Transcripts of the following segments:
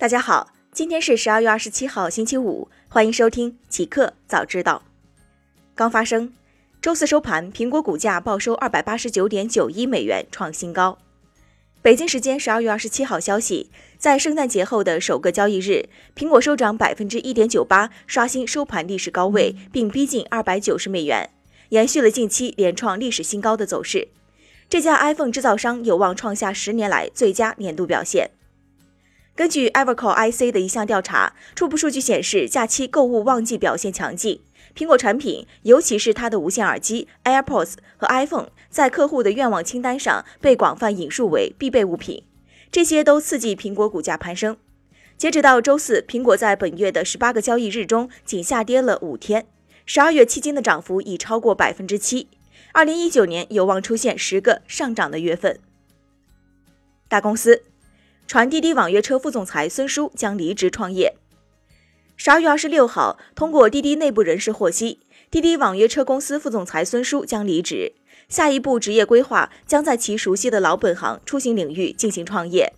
大家好，今天是十二月二十七号，星期五，欢迎收听极客早知道。刚发生，周四收盘，苹果股价报收二百八十九点九一美元，创新高。北京时间十二月二十七号消息，在圣诞节后的首个交易日，苹果收涨百分之一点九八，刷新收盘历史高位，并逼近二百九十美元，延续了近期连创历史新高的走势。这家 iPhone 制造商有望创下十年来最佳年度表现。根据 e v e r c o IC 的一项调查，初步数据显示，假期购物旺季表现强劲。苹果产品，尤其是它的无线耳机 AirPods 和 iPhone，在客户的愿望清单上被广泛引述为必备物品，这些都刺激苹果股价攀升。截止到周四，苹果在本月的十八个交易日中仅下跌了五天，十二月期间的涨幅已超过百分之七。二零一九年有望出现十个上涨的月份。大公司。传滴滴网约车副总裁孙叔将离职创业。十二月二十六号，通过滴滴内部人士获悉，滴滴网约车公司副总裁孙叔将离职，下一步职业规划将在其熟悉的老本行出行领域进行创业。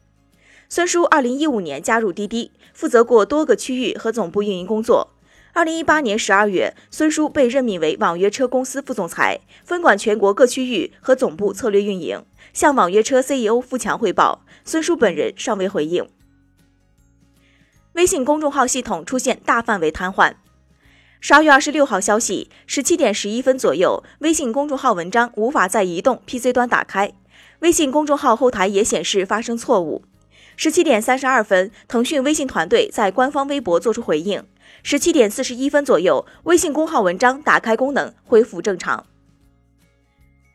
孙叔二零一五年加入滴滴，负责过多个区域和总部运营工作。二零一八年十二月，孙叔被任命为网约车公司副总裁，分管全国各区域和总部策略运营，向网约车 CEO 付强汇报。孙叔本人尚未回应。微信公众号系统出现大范围瘫痪。十二月二十六号消息，十七点十一分左右，微信公众号文章无法在移动 PC 端打开，微信公众号后台也显示发生错误。十七点三十二分，腾讯微信团队在官方微博作出回应。十七点四十一分左右，微信公号文章打开功能恢复正常。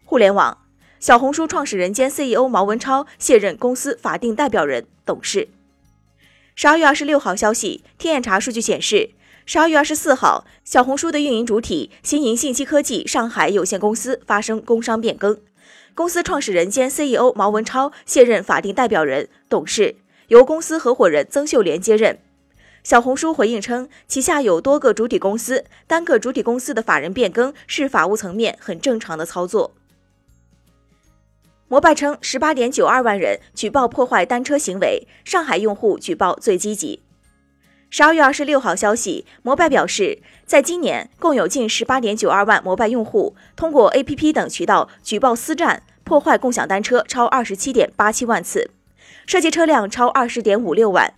互联网。小红书创始人兼 CEO 毛文超卸任公司法定代表人、董事。十二月二十六号消息，天眼查数据显示，十二月二十四号，小红书的运营主体新盈信息科技上海有限公司发生工商变更，公司创始人兼 CEO 毛文超卸任法定代表人、董事，由公司合伙人曾秀莲接任。小红书回应称，旗下有多个主体公司，单个主体公司的法人变更是法务层面很正常的操作。摩拜称，十八点九二万人举报破坏单车行为，上海用户举报最积极。十二月二十六号消息，摩拜表示，在今年共有近十八点九二万摩拜用户通过 APP 等渠道举报私占破坏共享单车超二十七点八七万次，涉及车辆超二十点五六万。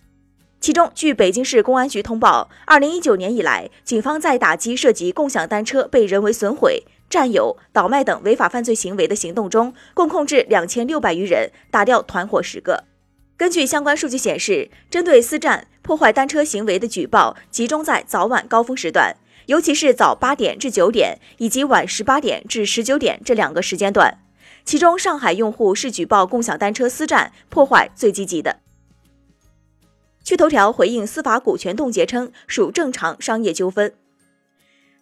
其中，据北京市公安局通报，二零一九年以来，警方在打击涉及共享单车被人为损毁。占有、倒卖等违法犯罪行为的行动中，共控制两千六百余人，打掉团伙十个。根据相关数据显示，针对私占、破坏单车行为的举报集中在早晚高峰时段，尤其是早八点至九点以及晚十八点至十九点这两个时间段。其中，上海用户是举报共享单车私占破坏最积极的。趣头条回应司法股权冻结称，属正常商业纠纷。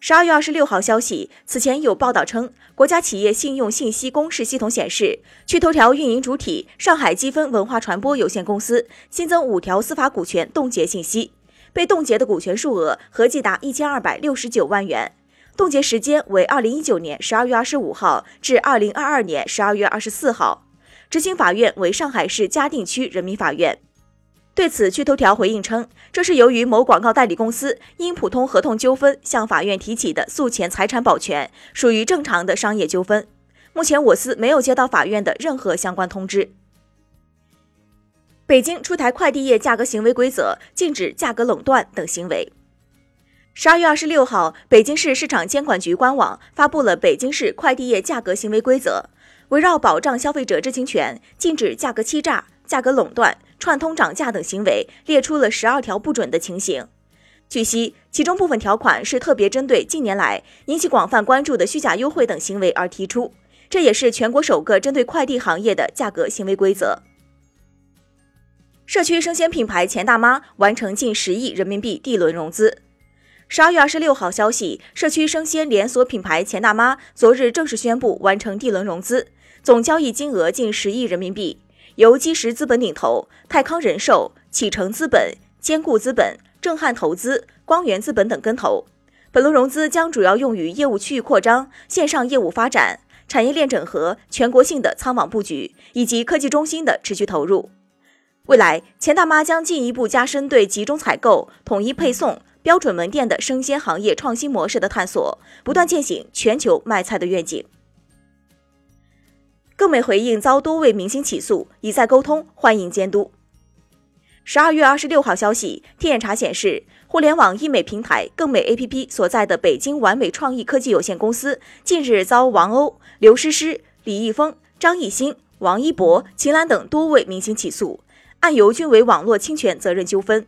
十二月二十六号消息，此前有报道称，国家企业信用信息公示系统显示，趣头条运营主体上海积分文化传播有限公司新增五条司法股权冻结信息，被冻结的股权数额合计达一千二百六十九万元，冻结时间为二零一九年十二月二十五号至二零二二年十二月二十四号，执行法院为上海市嘉定区人民法院。对此，趣头条回应称，这是由于某广告代理公司因普通合同纠纷向法院提起的诉前财产保全，属于正常的商业纠纷。目前我司没有接到法院的任何相关通知。北京出台快递业价格行为规则，禁止价格垄断等行为。十二月二十六号，北京市市场监管局官网发布了《北京市快递业价格行为规则》，围绕保障消费者知情权，禁止价格欺诈、价格垄断。串通涨价等行为列出了十二条不准的情形。据悉，其中部分条款是特别针对近年来引起广泛关注的虚假优惠等行为而提出，这也是全国首个针对快递行业的价格行为规则。社区生鲜品牌钱大妈完成近十亿人民币 D 轮融资。十二月二十六号消息，社区生鲜连锁品牌钱大妈昨日正式宣布完成 D 轮融资，总交易金额近十亿人民币。由基石资本领投，泰康人寿、启程资本、坚固资本、正汉投资、光源资本等跟投。本轮融资将主要用于业务区域扩张、线上业务发展、产业链整合、全国性的仓网布局以及科技中心的持续投入。未来，钱大妈将进一步加深对集中采购、统一配送、标准门店的生鲜行业创新模式的探索，不断践行全球卖菜的愿景。更美回应遭多位明星起诉，已在沟通，欢迎监督。十二月二十六号消息，天眼查显示，互联网医美平台更美 APP 所在的北京完美创意科技有限公司近日遭王鸥、刘诗诗、李易峰、张艺兴、王一博、秦岚等多位明星起诉。案由均为网络侵权责任纠纷。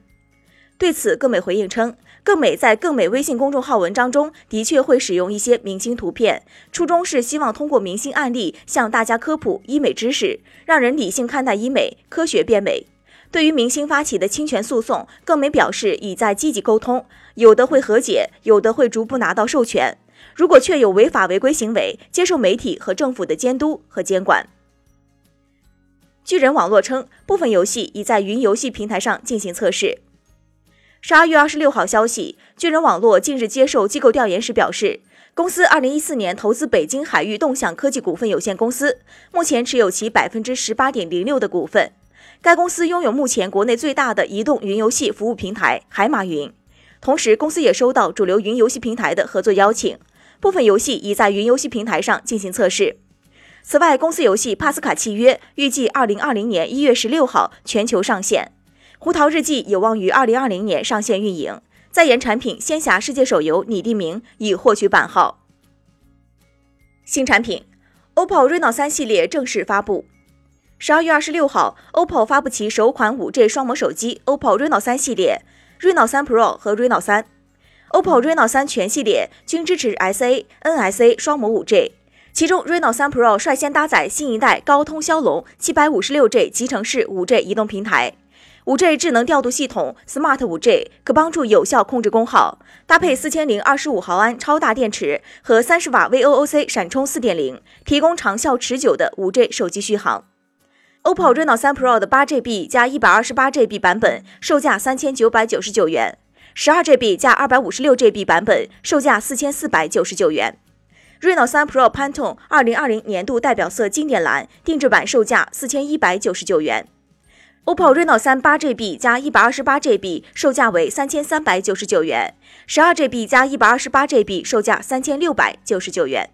对此，更美回应称，更美在更美微信公众号文章中的确会使用一些明星图片，初衷是希望通过明星案例向大家科普医美知识，让人理性看待医美，科学变美。对于明星发起的侵权诉讼，更美表示已在积极沟通，有的会和解，有的会逐步拿到授权。如果确有违法违规行为，接受媒体和政府的监督和监管。巨人网络称，部分游戏已在云游戏平台上进行测试。十二月二十六号消息，巨人网络近日接受机构调研时表示，公司二零一四年投资北京海域动向科技股份有限公司，目前持有其百分之十八点零六的股份。该公司拥有目前国内最大的移动云游戏服务平台海马云，同时公司也收到主流云游戏平台的合作邀请，部分游戏已在云游戏平台上进行测试。此外，公司游戏《帕斯卡契约》预计二零二零年一月十六号全球上线，《胡桃日记》有望于二零二零年上线运营。在研产品《仙侠世界》手游《拟地名》已获取版号。新产品，OPPO Reno 三系列正式发布。十二月二十六号，OPPO 发布其首款五 G 双模手机 OPPO Reno 三系列，Reno 三 Pro 和 Reno 三。OPPO Reno 三全系列均支持 SA、NSA 双模五 G。其中，Reno 3 Pro 率先搭载新一代高通骁龙 756G 集成式 5G 移动平台，5G 智能调度系统 Smart 5G 可帮助有效控制功耗，搭配四千零二十五毫安超大电池和三十瓦 VOOC 闪充4.0，提供长效持久的 5G 手机续航。OPPO Reno 3 Pro 的 8GB 加 128GB 版本售价三千九百九十九元，12GB 加 256GB 版本售价四千四百九十九元。Reno 3 Pro Pantone 2020年度代表色经典蓝定制版售价四千一百九十九元，OPPO Reno 3 8GB 加 128GB 售价为三千三百九十九元，12GB 加 128GB 售价三千六百九十九元。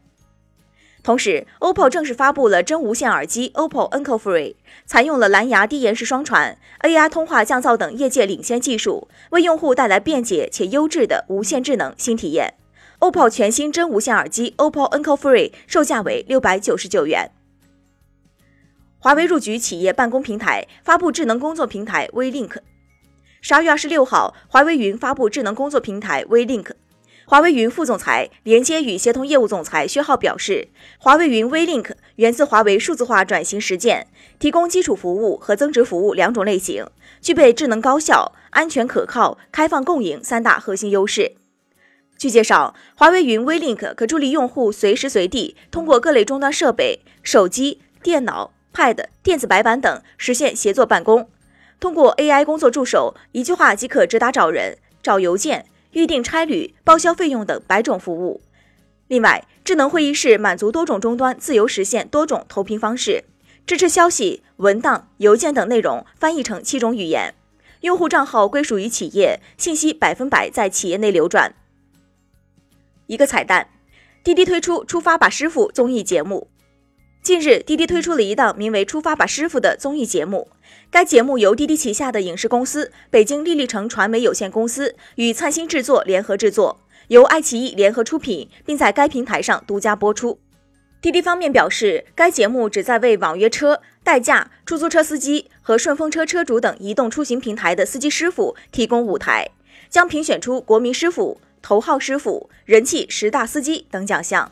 同时，OPPO 正式发布了真无线耳机 OPPO Enco Free，采用了蓝牙低延时双传、AI 通话降噪等业界领先技术，为用户带来便捷且优质的无线智能新体验。OPPO 全新真无线耳机 OPPO Enco Free 售价为六百九十九元。华为入局企业办公平台，发布智能工作平台 WeLink。十二月二十六号，华为云发布智能工作平台 WeLink。华为云副总裁、连接与协同业务总裁薛浩表示，华为云 WeLink 源自华为数字化转型实践，提供基础服务和增值服务两种类型，具备智能高效、安全可靠、开放共赢三大核心优势。据介绍，华为云 WeLink 可助力用户随时随地通过各类终端设备、手机、电脑、Pad、电子白板等实现协作办公。通过 AI 工作助手，一句话即可直达找人、找邮件、预订差旅、报销费用等百种服务。另外，智能会议室满足多种终端自由实现多种投屏方式，支持消息、文档、邮件等内容翻译成七种语言。用户账号归属于企业，信息百分百在企业内流转。一个彩蛋，滴滴推出《出发吧师傅》综艺节目。近日，滴滴推出了一档名为《出发吧师傅》的综艺节目。该节目由滴滴旗下的影视公司北京丽丽城传媒有限公司与灿星制作联合制作，由爱奇艺联合出品，并在该平台上独家播出。滴滴方面表示，该节目旨在为网约车、代驾、出租车司机和顺风车车主等移动出行平台的司机师傅提供舞台，将评选出国民师傅。头号师傅、人气十大司机等奖项。